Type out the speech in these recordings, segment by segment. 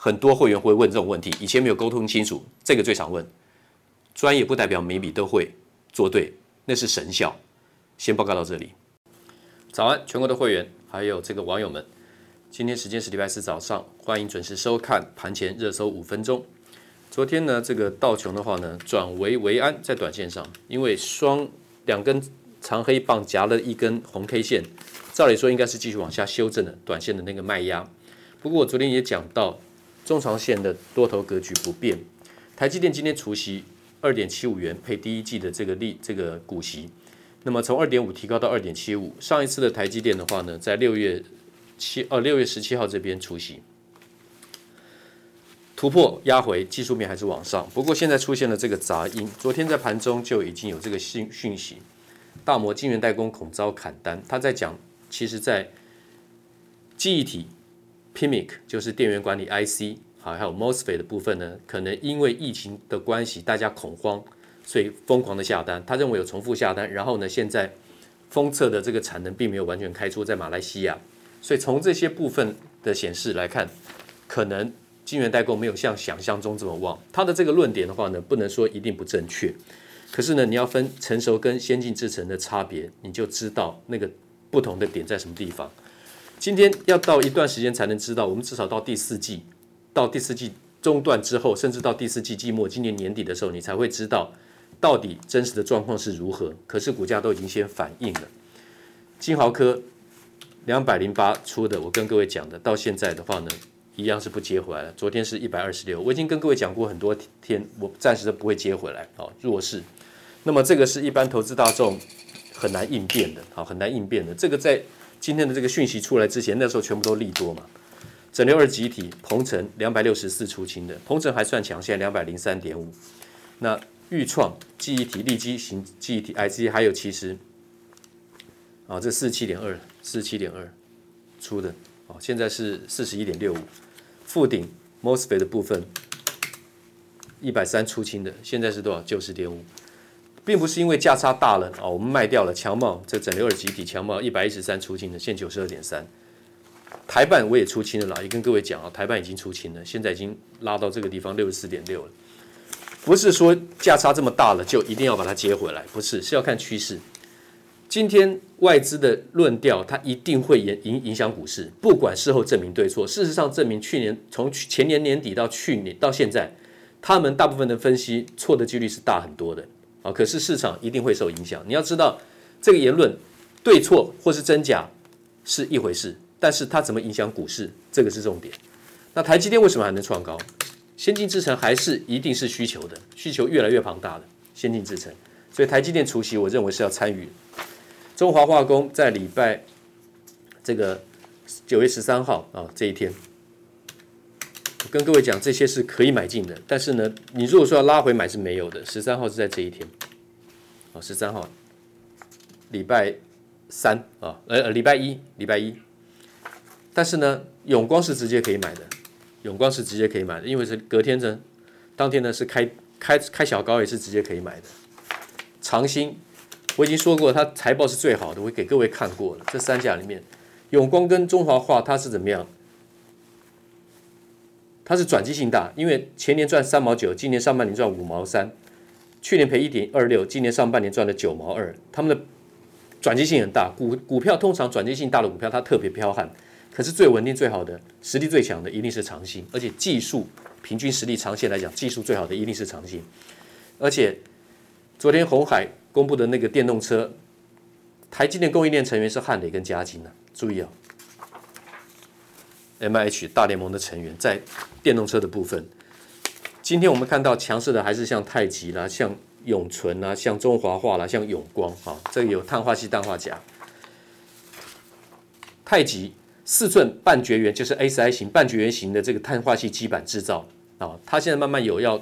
很多会员会问这种问题，以前没有沟通清楚，这个最常问。专业不代表每笔都会做对，那是神效。先报告到这里。早安，全国的会员。还有这个网友们，今天时间是礼拜四早上，欢迎准时收看盘前热搜五分钟。昨天呢，这个道琼的话呢，转危为安，在短线上，因为双两根长黑棒夹了一根红 K 线，照理说应该是继续往下修正的，短线的那个卖压。不过我昨天也讲到，中长线的多头格局不变。台积电今天除息二点七五元，配第一季的这个利这个股息。那么从二点五提高到二点七五，上一次的台积电的话呢，在六月七哦六月十七号这边除息，突破压回，技术面还是往上。不过现在出现了这个杂音，昨天在盘中就已经有这个讯讯息，大摩晶圆代工恐遭砍单。他在讲，其实在记忆体 PMIC 就是电源管理 IC 好，还有 MOSFET 的部分呢，可能因为疫情的关系，大家恐慌。所以疯狂的下单，他认为有重复下单，然后呢，现在封测的这个产能并没有完全开出在马来西亚，所以从这些部分的显示来看，可能晶圆代工没有像想象中这么旺。他的这个论点的话呢，不能说一定不正确，可是呢，你要分成熟跟先进制程的差别，你就知道那个不同的点在什么地方。今天要到一段时间才能知道，我们至少到第四季，到第四季中段之后，甚至到第四季季末，今年年底的时候，你才会知道。到底真实的状况是如何？可是股价都已经先反映了。金豪科两百零八出的，我跟各位讲的，到现在的话呢，一样是不接回来了。昨天是一百二十六，我已经跟各位讲过很多天，我暂时都不会接回来。好，弱势。那么这个是一般投资大众很难应变的，好，很难应变的。这个在今天的这个讯息出来之前，那时候全部都利多嘛。整流二极体，鹏程两百六十四出清的，鹏程还算强，现在两百零三点五。那钰创记忆体、利基型记忆体 IC，还有其实啊，这四十七点二，四十七点二出的哦，现在是四十一点六五。富鼎 MOSFET 的部分一百三出清的，现在是多少？九十点五。并不是因为价差大了哦，我们卖掉了强茂，这整流二极体强茂一百一十三出清的，现九十二点三。台半我也出清了啦，也跟各位讲啊，台半已经出清了，现在已经拉到这个地方六十四点六了。不是说价差这么大了就一定要把它接回来，不是，是要看趋势。今天外资的论调，它一定会影影影响股市，不管事后证明对错。事实上证明，去年从前年年底到去年到现在，他们大部分的分析错的几率是大很多的。可是市场一定会受影响。你要知道，这个言论对错或是真假是一回事，但是它怎么影响股市，这个是重点。那台积电为什么还能创高？先进制程还是一定是需求的，需求越来越庞大了。先进制程，所以台积电除息，我认为是要参与。中华化工在礼拜这个九月十三号啊这一天。我跟各位讲，这些是可以买进的，但是呢，你如果说要拉回买是没有的。十三号是在这一天，哦，十三号，礼拜三啊，呃呃，礼拜一，礼拜一。但是呢，永光是直接可以买的，永光是直接可以买的，因为是隔天呢，当天呢是开开开小高也是直接可以买的。长兴，我已经说过，它财报是最好的，我给各位看过了。这三家里面，永光跟中华化它是怎么样？它是转机性大，因为前年赚三毛九，今年上半年赚五毛三，去年赔一点二六，今年上半年赚了九毛二。他们的转机性很大，股股票通常转机性大的股票它特别彪悍，可是最稳定、最好的、实力最强的一定是长兴，而且技术平均实力长线来讲，技术最好的一定是长兴。而且昨天鸿海公布的那个电动车，台积电供应链成员是汉磊跟嘉晶啊，注意啊。M H 大联盟的成员在电动车的部分，今天我们看到强势的还是像太极啦、像永存啦、像中华化啦、像永光啊，这个有碳化矽、氮化镓。太极四寸半绝缘就是 A 3型半绝缘型的这个碳化矽基板制造啊，它现在慢慢有要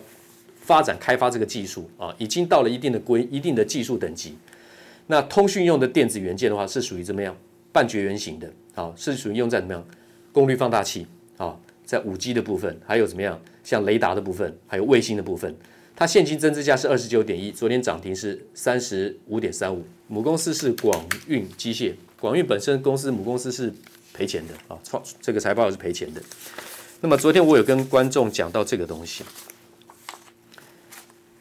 发展开发这个技术啊，已经到了一定的规一定的技术等级。那通讯用的电子元件的话，是属于怎么样半绝缘型的啊，是属于用在怎么样？功率放大器，在五 G 的部分，还有怎么样？像雷达的部分，还有卫星的部分，它现金增资价是二十九点一，昨天涨停是三十五点三五。母公司是广运机械，广运本身公司母公司是赔钱的啊，创这个财报是赔钱的。那么昨天我有跟观众讲到这个东西，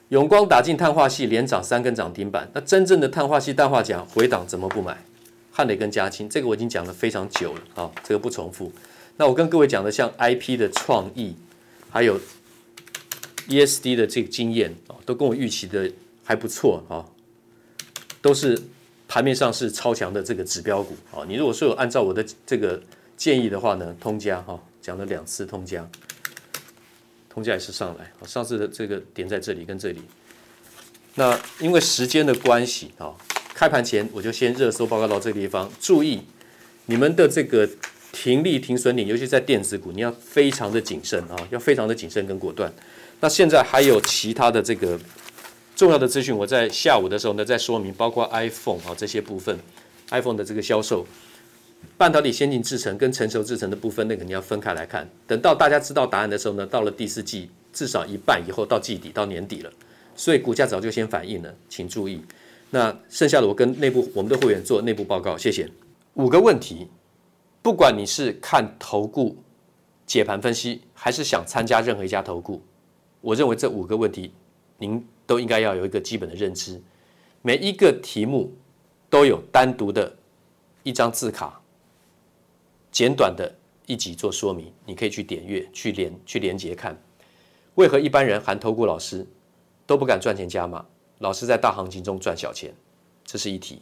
永光打进碳化系连涨三根涨停板，那真正的碳化系氮化钾回档怎么不买？汉磊跟嘉晶，这个我已经讲了非常久了啊，这个不重复。那我跟各位讲的像 IP 的创意，还有 ESD 的这个经验啊，都跟我预期的还不错啊，都是盘面上是超强的这个指标股啊。你如果说有按照我的这个建议的话呢，通家哈，讲了两次通家，通家也是上来，上次的这个点在这里跟这里。那因为时间的关系啊。开盘前我就先热搜报告到这个地方，注意你们的这个停利停损点，尤其在电子股，你要非常的谨慎啊，要非常的谨慎跟果断。那现在还有其他的这个重要的资讯，我在下午的时候呢再说明，包括 iPhone 啊这些部分，iPhone 的这个销售，半导体先进制程跟成熟制程的部分，那个你要分开来看。等到大家知道答案的时候呢，到了第四季至少一半以后到季底到年底了，所以股价早就先反应了，请注意。那剩下的我跟内部我们的会员做内部报告，谢谢。五个问题，不管你是看投顾解盘分析，还是想参加任何一家投顾，我认为这五个问题您都应该要有一个基本的认知。每一个题目都有单独的一张字卡，简短的一集做说明，你可以去点阅去连去连接看。为何一般人含投顾老师都不敢赚钱加码？老师在大行情中赚小钱，这是一题。